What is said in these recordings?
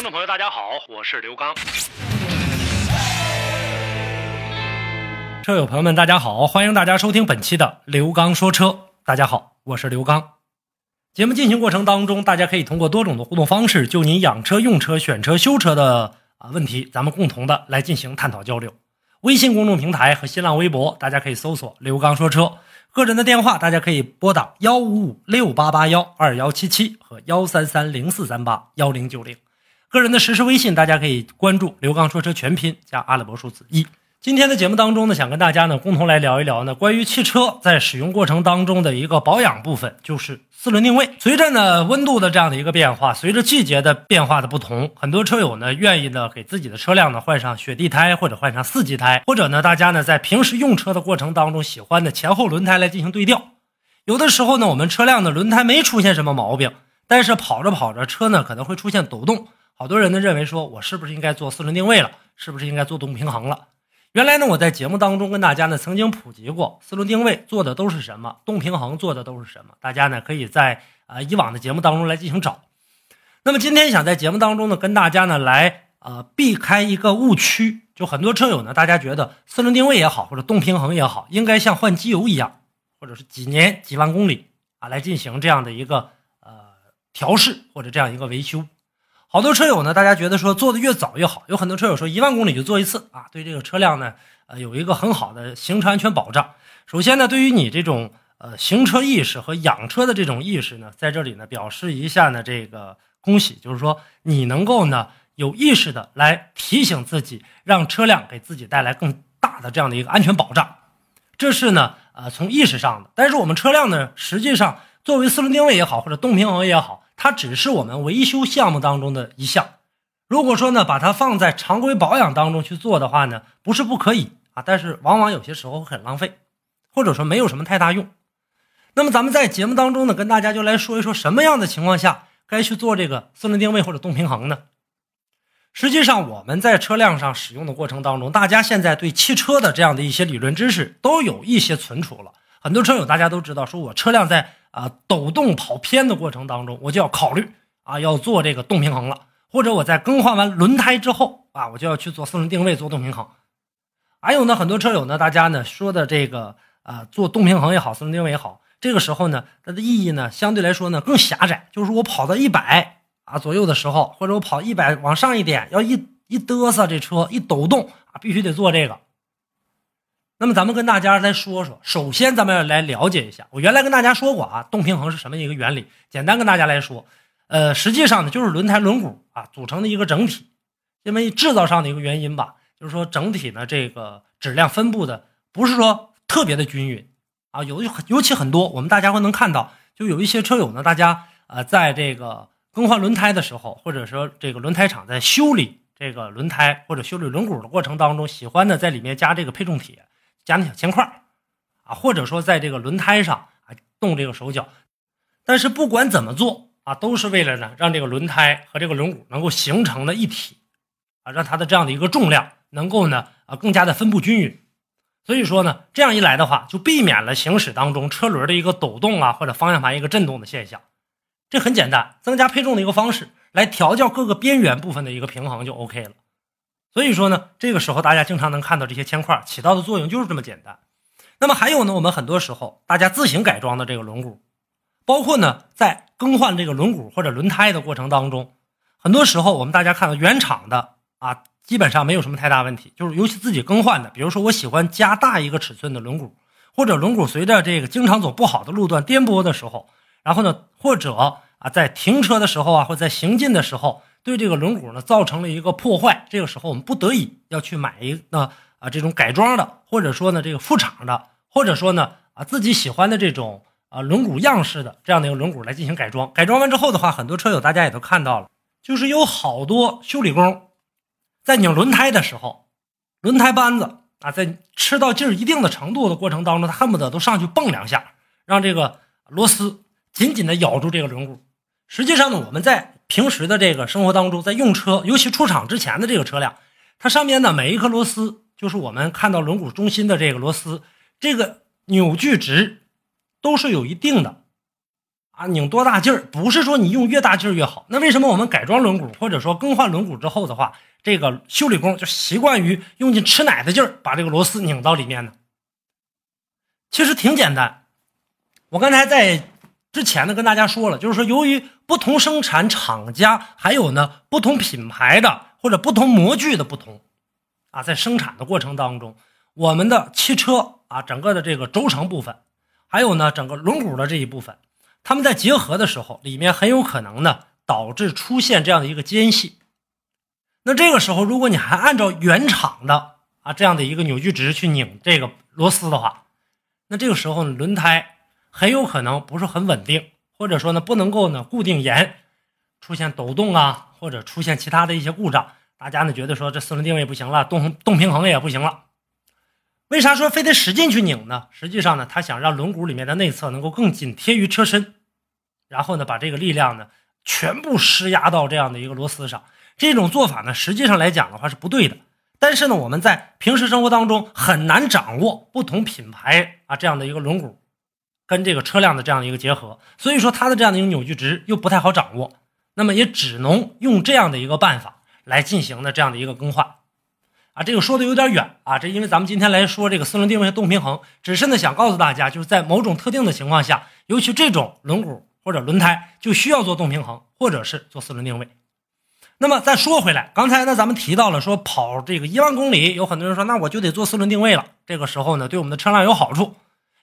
听众朋友，大家好，我是刘刚。车友朋友们，大家好，欢迎大家收听本期的刘刚说车。大家好，我是刘刚。节目进行过程当中，大家可以通过多种的互动方式，就您养车、用车、选车、修车的啊问题，咱们共同的来进行探讨交流。微信公众平台和新浪微博，大家可以搜索“刘刚说车”。个人的电话，大家可以拨打幺五五六八八幺二幺七七和幺三三零四三八幺零九零。个人的实时微信，大家可以关注“刘刚说车”全拼加阿拉伯数字一。今天的节目当中呢，想跟大家呢共同来聊一聊呢关于汽车在使用过程当中的一个保养部分，就是四轮定位。随着呢温度的这样的一个变化，随着季节的变化的不同，很多车友呢愿意呢给自己的车辆呢换上雪地胎，或者换上四季胎，或者呢大家呢在平时用车的过程当中喜欢的前后轮胎来进行对调。有的时候呢，我们车辆的轮胎没出现什么毛病，但是跑着跑着车呢可能会出现抖动，好多人呢认为说我是不是应该做四轮定位了，是不是应该做动平衡了？原来呢，我在节目当中跟大家呢曾经普及过四轮定位做的都是什么，动平衡做的都是什么。大家呢可以在啊以往的节目当中来进行找。那么今天想在节目当中呢跟大家呢来呃避开一个误区，就很多车友呢大家觉得四轮定位也好，或者动平衡也好，应该像换机油一样，或者是几年几万公里啊来进行这样的一个呃调试或者这样一个维修。好多车友呢，大家觉得说做的越早越好。有很多车友说一万公里就做一次啊，对这个车辆呢，呃，有一个很好的行车安全保障。首先呢，对于你这种呃行车意识和养车的这种意识呢，在这里呢表示一下呢这个恭喜，就是说你能够呢有意识的来提醒自己，让车辆给自己带来更大的这样的一个安全保障。这是呢呃从意识上的。但是我们车辆呢，实际上作为四轮定位也好，或者动平衡也好。它只是我们维修项目当中的一项，如果说呢，把它放在常规保养当中去做的话呢，不是不可以啊，但是往往有些时候很浪费，或者说没有什么太大用。那么咱们在节目当中呢，跟大家就来说一说什么样的情况下该去做这个四轮定位或者动平衡呢？实际上我们在车辆上使用的过程当中，大家现在对汽车的这样的一些理论知识都有一些存储了。很多车友大家都知道，说我车辆在。啊，抖动跑偏的过程当中，我就要考虑啊，要做这个动平衡了，或者我在更换完轮胎之后啊，我就要去做四轮定位做动平衡。还有呢，很多车友呢，大家呢说的这个啊，做动平衡也好，四轮定位也好，这个时候呢，它的意义呢相对来说呢更狭窄，就是我跑到一百啊左右的时候，或者我跑一百往上一点，要一一嘚瑟这车一抖动啊，必须得做这个。那么咱们跟大家来说说，首先咱们要来了解一下，我原来跟大家说过啊，动平衡是什么一个原理？简单跟大家来说，呃，实际上呢就是轮胎轮毂啊组成的一个整体，因为制造上的一个原因吧，就是说整体呢这个质量分布的不是说特别的均匀啊，有尤其很多我们大家会能看到，就有一些车友呢，大家呃在这个更换轮胎的时候，或者说这个轮胎厂在修理这个轮胎或者修理轮毂的过程当中，喜欢呢在里面加这个配重铁。加那小铅块啊，或者说在这个轮胎上啊动这个手脚，但是不管怎么做啊，都是为了呢让这个轮胎和这个轮毂能够形成的一体啊，让它的这样的一个重量能够呢啊更加的分布均匀。所以说呢，这样一来的话，就避免了行驶当中车轮的一个抖动啊，或者方向盘一个震动的现象。这很简单，增加配重的一个方式来调教各个边缘部分的一个平衡就 OK 了。所以说呢，这个时候大家经常能看到这些铅块起到的作用就是这么简单。那么还有呢，我们很多时候大家自行改装的这个轮毂，包括呢在更换这个轮毂或者轮胎的过程当中，很多时候我们大家看到原厂的啊，基本上没有什么太大问题。就是尤其自己更换的，比如说我喜欢加大一个尺寸的轮毂，或者轮毂随着这个经常走不好的路段颠簸的时候，然后呢，或者啊在停车的时候啊，或者在行进的时候。对这个轮毂呢造成了一个破坏，这个时候我们不得已要去买一个啊这种改装的，或者说呢这个副厂的，或者说呢啊自己喜欢的这种啊轮毂样式的这样的一个轮毂来进行改装。改装完之后的话，很多车友大家也都看到了，就是有好多修理工在拧轮胎的时候，轮胎扳子啊，在吃到劲儿一定的程度的过程当中，他恨不得都上去蹦两下，让这个螺丝紧紧的咬住这个轮毂。实际上呢，我们在平时的这个生活当中，在用车，尤其出厂之前的这个车辆，它上面的每一颗螺丝，就是我们看到轮毂中心的这个螺丝，这个扭矩值都是有一定的。啊，拧多大劲儿，不是说你用越大劲儿越好。那为什么我们改装轮毂或者说更换轮毂之后的话，这个修理工就习惯于用尽吃奶的劲儿把这个螺丝拧到里面呢？其实挺简单。我刚才在之前呢跟大家说了，就是说由于不同生产厂家还有呢不同品牌的或者不同模具的不同，啊，在生产的过程当中，我们的汽车啊整个的这个轴承部分，还有呢整个轮毂的这一部分。它们在结合的时候，里面很有可能呢导致出现这样的一个间隙。那这个时候，如果你还按照原厂的啊这样的一个扭矩值去拧这个螺丝的话，那这个时候轮胎很有可能不是很稳定，或者说呢不能够呢固定严，出现抖动啊，或者出现其他的一些故障。大家呢觉得说这四轮定位不行了，动动平衡也不行了。为啥说非得使劲去拧呢？实际上呢，他想让轮毂里面的内侧能够更紧贴于车身，然后呢，把这个力量呢全部施压到这样的一个螺丝上。这种做法呢，实际上来讲的话是不对的。但是呢，我们在平时生活当中很难掌握不同品牌啊这样的一个轮毂跟这个车辆的这样的一个结合，所以说它的这样的一个扭矩值又不太好掌握。那么也只能用这样的一个办法来进行的这样的一个更换。啊，这个说的有点远啊，这因为咱们今天来说这个四轮定位动平衡，只是呢想告诉大家，就是在某种特定的情况下，尤其这种轮毂或者轮胎就需要做动平衡，或者是做四轮定位。那么再说回来，刚才呢咱们提到了说跑这个一万公里，有很多人说那我就得做四轮定位了。这个时候呢对我们的车辆有好处，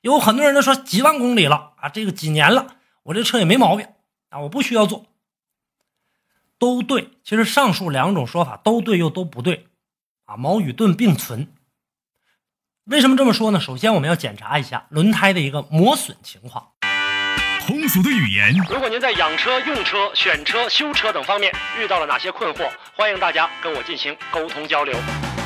有很多人都说几万公里了啊，这个几年了，我这车也没毛病啊，我不需要做，都对。其实上述两种说法都对又都不对。啊，矛与盾并存。为什么这么说呢？首先，我们要检查一下轮胎的一个磨损情况。通俗的语言。如果您在养车、用车、选车、修车等方面遇到了哪些困惑，欢迎大家跟我进行沟通交流。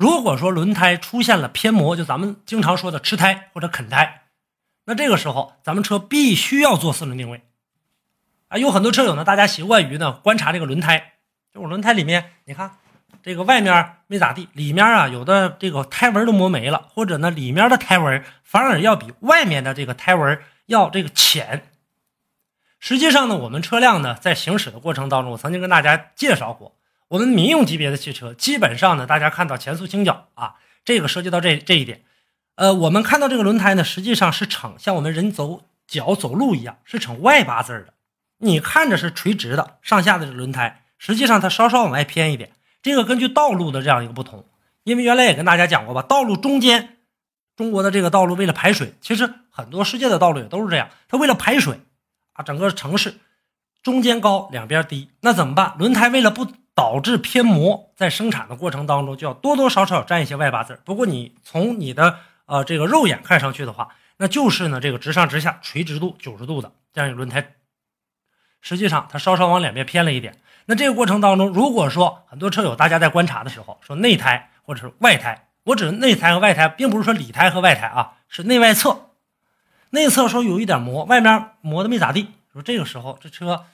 如果说轮胎出现了偏磨，就咱们经常说的吃胎或者啃胎，那这个时候咱们车必须要做四轮定位。啊，有很多车友呢，大家习惯于呢观察这个轮胎，就我轮胎里面，你看这个外面没咋地，里面啊有的这个胎纹都磨没了，或者呢里面的胎纹反而要比外面的这个胎纹要这个浅。实际上呢，我们车辆呢在行驶的过程当中，我曾经跟大家介绍过，我们民用级别的汽车基本上呢，大家看到前速倾角啊，这个涉及到这这一点，呃，我们看到这个轮胎呢，实际上是呈像我们人走脚走路一样，是呈外八字的。你看着是垂直的上下的轮胎，实际上它稍稍往外偏一点。这个根据道路的这样一个不同，因为原来也跟大家讲过吧，道路中间，中国的这个道路为了排水，其实很多世界的道路也都是这样，它为了排水啊，整个城市中间高，两边低，那怎么办？轮胎为了不导致偏磨，在生产的过程当中就要多多少少沾一些外八字。不过你从你的呃这个肉眼看上去的话，那就是呢这个直上直下垂直度九十度的这样一个轮胎。实际上，它稍稍往两边偏了一点。那这个过程当中，如果说很多车友大家在观察的时候，说内胎或者是外胎，我指内胎和外胎，并不是说里胎和外胎啊，是内外侧。内侧说有一点磨，外面磨的没咋地。说这个时候这车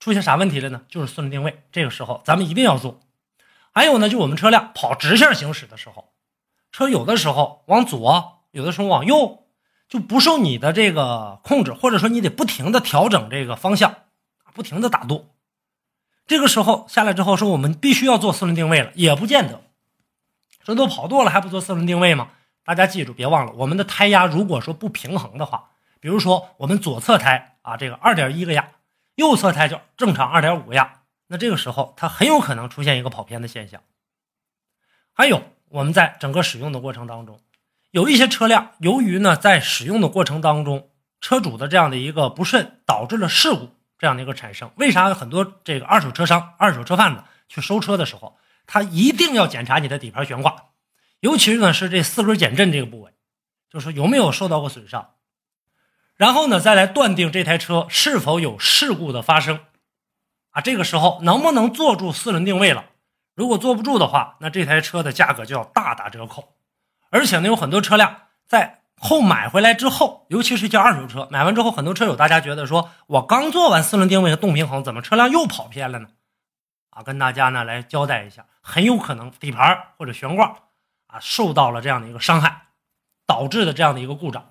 出现啥问题了呢？就是四轮定位。这个时候咱们一定要做。还有呢，就我们车辆跑直线行驶的时候，车有的时候往左，有的时候往右，就不受你的这个控制，或者说你得不停的调整这个方向。不停的打舵，这个时候下来之后说我们必须要做四轮定位了，也不见得。这都跑舵了还不做四轮定位吗？大家记住，别忘了我们的胎压如果说不平衡的话，比如说我们左侧胎啊这个二点一个压，右侧胎就正常二点五个压，那这个时候它很有可能出现一个跑偏的现象。还有我们在整个使用的过程当中，有一些车辆由于呢在使用的过程当中，车主的这样的一个不慎，导致了事故这样的一个产生。为啥很多这个二手车商、二手车贩子去收车的时候，他一定要检查你的底盘悬挂，尤其是呢是这四轮减震这个部位，就是有没有受到过损伤，然后呢再来断定这台车是否有事故的发生。啊，这个时候能不能坐住四轮定位了？如果坐不住的话，那这台车的价格就要大打折扣。而且呢，有很多车辆在后买回来之后，尤其是一些二手车，买完之后，很多车友大家觉得说，我刚做完四轮定位和动平衡，怎么车辆又跑偏了呢？啊，跟大家呢来交代一下，很有可能底盘或者悬挂啊受到了这样的一个伤害，导致的这样的一个故障。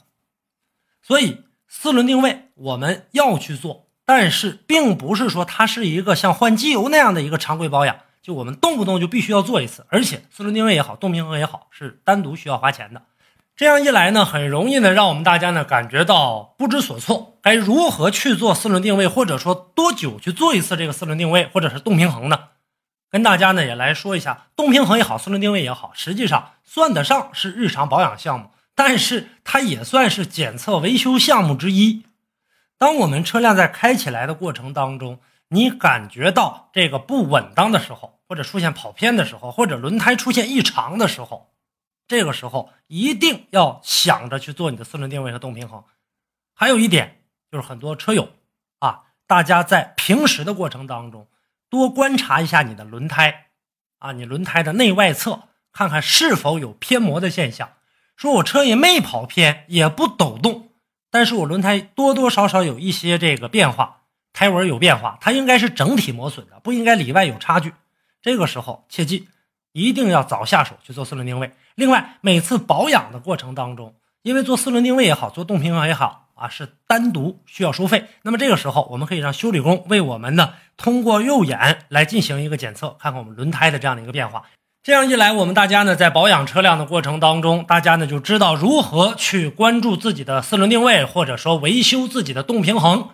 所以四轮定位我们要去做。但是，并不是说它是一个像换机油那样的一个常规保养，就我们动不动就必须要做一次。而且，四轮定位也好，动平衡也好，是单独需要花钱的。这样一来呢，很容易呢，让我们大家呢感觉到不知所措。该如何去做四轮定位，或者说多久去做一次这个四轮定位，或者是动平衡呢？跟大家呢也来说一下，动平衡也好，四轮定位也好，实际上算得上是日常保养项目，但是它也算是检测维修项目之一。当我们车辆在开起来的过程当中，你感觉到这个不稳当的时候，或者出现跑偏的时候，或者轮胎出现异常的时候，这个时候一定要想着去做你的四轮定位和动平衡。还有一点就是，很多车友啊，大家在平时的过程当中多观察一下你的轮胎啊，你轮胎的内外侧，看看是否有偏磨的现象。说我车也没跑偏，也不抖动。但是我轮胎多多少少有一些这个变化，胎纹有变化，它应该是整体磨损的，不应该里外有差距。这个时候切记，一定要早下手去做四轮定位。另外，每次保养的过程当中，因为做四轮定位也好，做动平衡也好啊，是单独需要收费。那么这个时候，我们可以让修理工为我们呢通过肉眼来进行一个检测，看看我们轮胎的这样的一个变化。这样一来，我们大家呢在保养车辆的过程当中，大家呢就知道如何去关注自己的四轮定位，或者说维修自己的动平衡，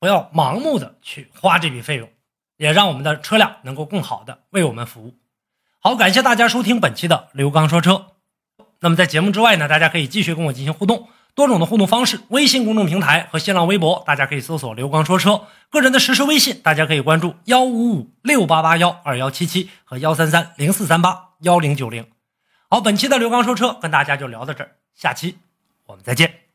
不要盲目的去花这笔费用，也让我们的车辆能够更好的为我们服务。好，感谢大家收听本期的刘刚说车。那么在节目之外呢，大家可以继续跟我进行互动。多种的互动方式，微信公众平台和新浪微博，大家可以搜索“刘刚说车”。个人的实时微信，大家可以关注幺五五六八八幺二幺七七和幺三三零四三八幺零九零。好，本期的刘刚说车跟大家就聊到这儿，下期我们再见。